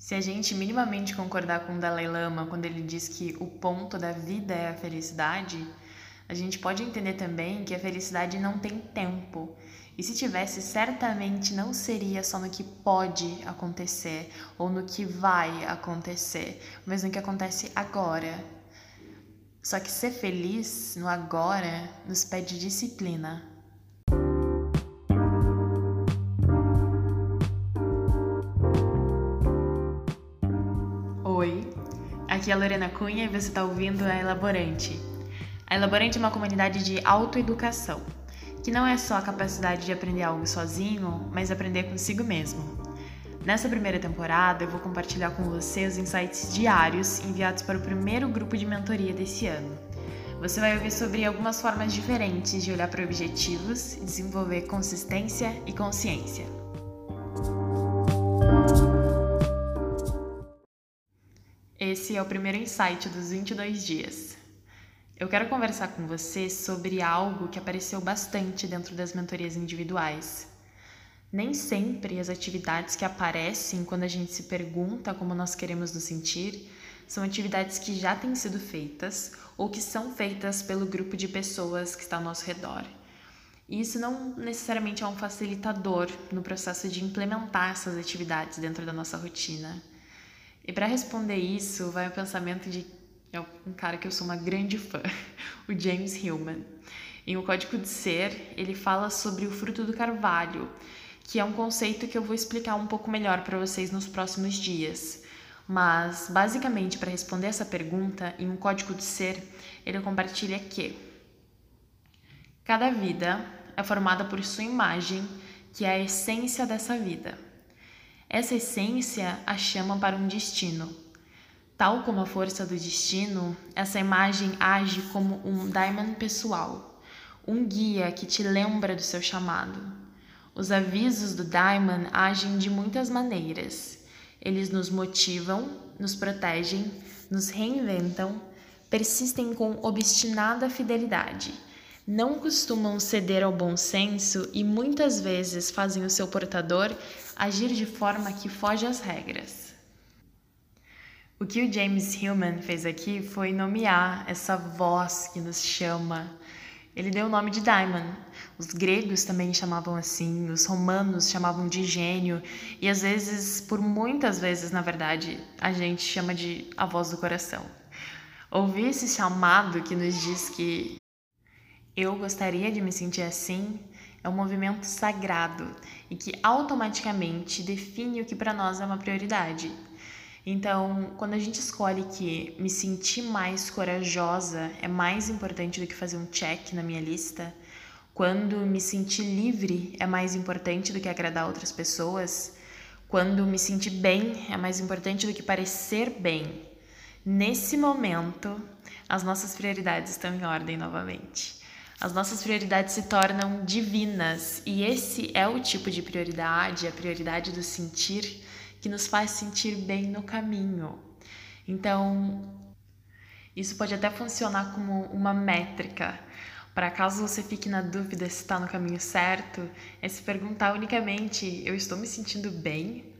Se a gente minimamente concordar com o Dalai Lama quando ele diz que o ponto da vida é a felicidade, a gente pode entender também que a felicidade não tem tempo. E se tivesse, certamente não seria só no que pode acontecer ou no que vai acontecer, mas no que acontece agora. Só que ser feliz no agora nos pede disciplina. Aqui é a Lorena Cunha e você está ouvindo a Elaborante. A Elaborante é uma comunidade de autoeducação, que não é só a capacidade de aprender algo sozinho, mas aprender consigo mesmo. Nessa primeira temporada, eu vou compartilhar com você os insights diários enviados para o primeiro grupo de mentoria desse ano. Você vai ouvir sobre algumas formas diferentes de olhar para objetivos, desenvolver consistência e consciência. Esse é o primeiro insight dos 22 dias. Eu quero conversar com você sobre algo que apareceu bastante dentro das mentorias individuais. Nem sempre as atividades que aparecem quando a gente se pergunta como nós queremos nos sentir são atividades que já têm sido feitas ou que são feitas pelo grupo de pessoas que está ao nosso redor. E isso não necessariamente é um facilitador no processo de implementar essas atividades dentro da nossa rotina. E para responder isso, vai o pensamento de é um cara que eu sou uma grande fã, o James Hillman. Em O Código de Ser, ele fala sobre o fruto do carvalho, que é um conceito que eu vou explicar um pouco melhor para vocês nos próximos dias. Mas, basicamente, para responder essa pergunta, em Um Código de Ser, ele compartilha que cada vida é formada por sua imagem, que é a essência dessa vida. Essa essência a chama para um destino. Tal como a força do destino, essa imagem age como um daimon pessoal, um guia que te lembra do seu chamado. Os avisos do daimon agem de muitas maneiras. Eles nos motivam, nos protegem, nos reinventam, persistem com obstinada fidelidade não costumam ceder ao bom senso e muitas vezes fazem o seu portador agir de forma que foge às regras. O que o James Hillman fez aqui foi nomear essa voz que nos chama. Ele deu o nome de Daimon. Os gregos também chamavam assim, os romanos chamavam de gênio, e às vezes, por muitas vezes, na verdade, a gente chama de a voz do coração. Ouvir esse chamado que nos diz que eu gostaria de me sentir assim é um movimento sagrado e que automaticamente define o que para nós é uma prioridade. Então, quando a gente escolhe que me sentir mais corajosa é mais importante do que fazer um check na minha lista, quando me sentir livre é mais importante do que agradar outras pessoas, quando me sentir bem é mais importante do que parecer bem, nesse momento as nossas prioridades estão em ordem novamente as nossas prioridades se tornam divinas e esse é o tipo de prioridade, a prioridade do sentir que nos faz sentir bem no caminho. Então, isso pode até funcionar como uma métrica. Para caso você fique na dúvida se está no caminho certo, é se perguntar unicamente: eu estou me sentindo bem?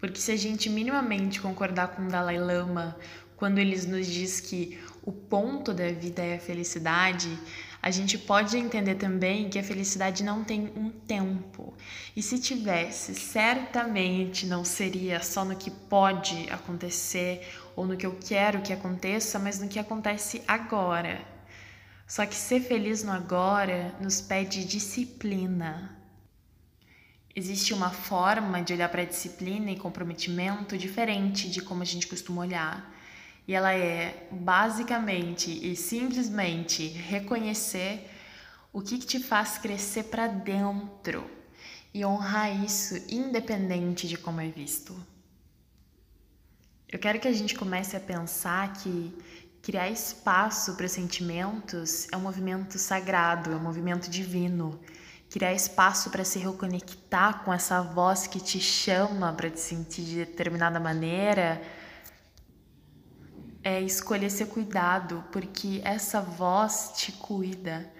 Porque se a gente minimamente concordar com o Dalai Lama quando ele nos diz que o ponto da vida é a felicidade, a gente pode entender também que a felicidade não tem um tempo. E se tivesse, certamente não seria só no que pode acontecer ou no que eu quero que aconteça, mas no que acontece agora. Só que ser feliz no agora nos pede disciplina. Existe uma forma de olhar para a disciplina e comprometimento diferente de como a gente costuma olhar. E ela é basicamente e simplesmente reconhecer o que, que te faz crescer para dentro e honrar isso independente de como é visto. Eu quero que a gente comece a pensar que criar espaço para sentimentos é um movimento sagrado, é um movimento divino. Criar espaço para se reconectar com essa voz que te chama para te sentir de determinada maneira é escolher ser cuidado, porque essa voz te cuida,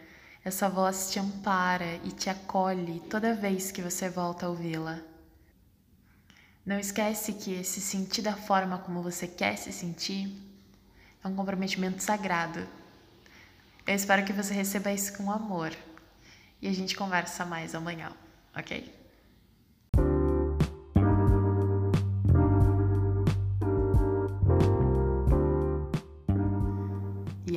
essa voz te ampara e te acolhe toda vez que você volta a ouvi-la. Não esquece que se sentir da forma como você quer se sentir é um comprometimento sagrado. Eu espero que você receba isso com amor. E a gente conversa mais amanhã, ok?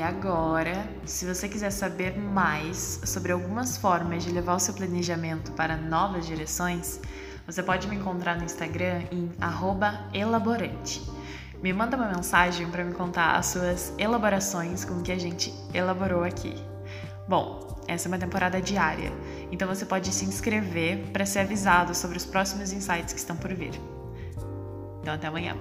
E agora, se você quiser saber mais sobre algumas formas de levar o seu planejamento para novas direções, você pode me encontrar no Instagram em elaborante. Me manda uma mensagem para me contar as suas elaborações com o que a gente elaborou aqui. Bom, essa é uma temporada diária, então você pode se inscrever para ser avisado sobre os próximos insights que estão por vir. Então, até amanhã.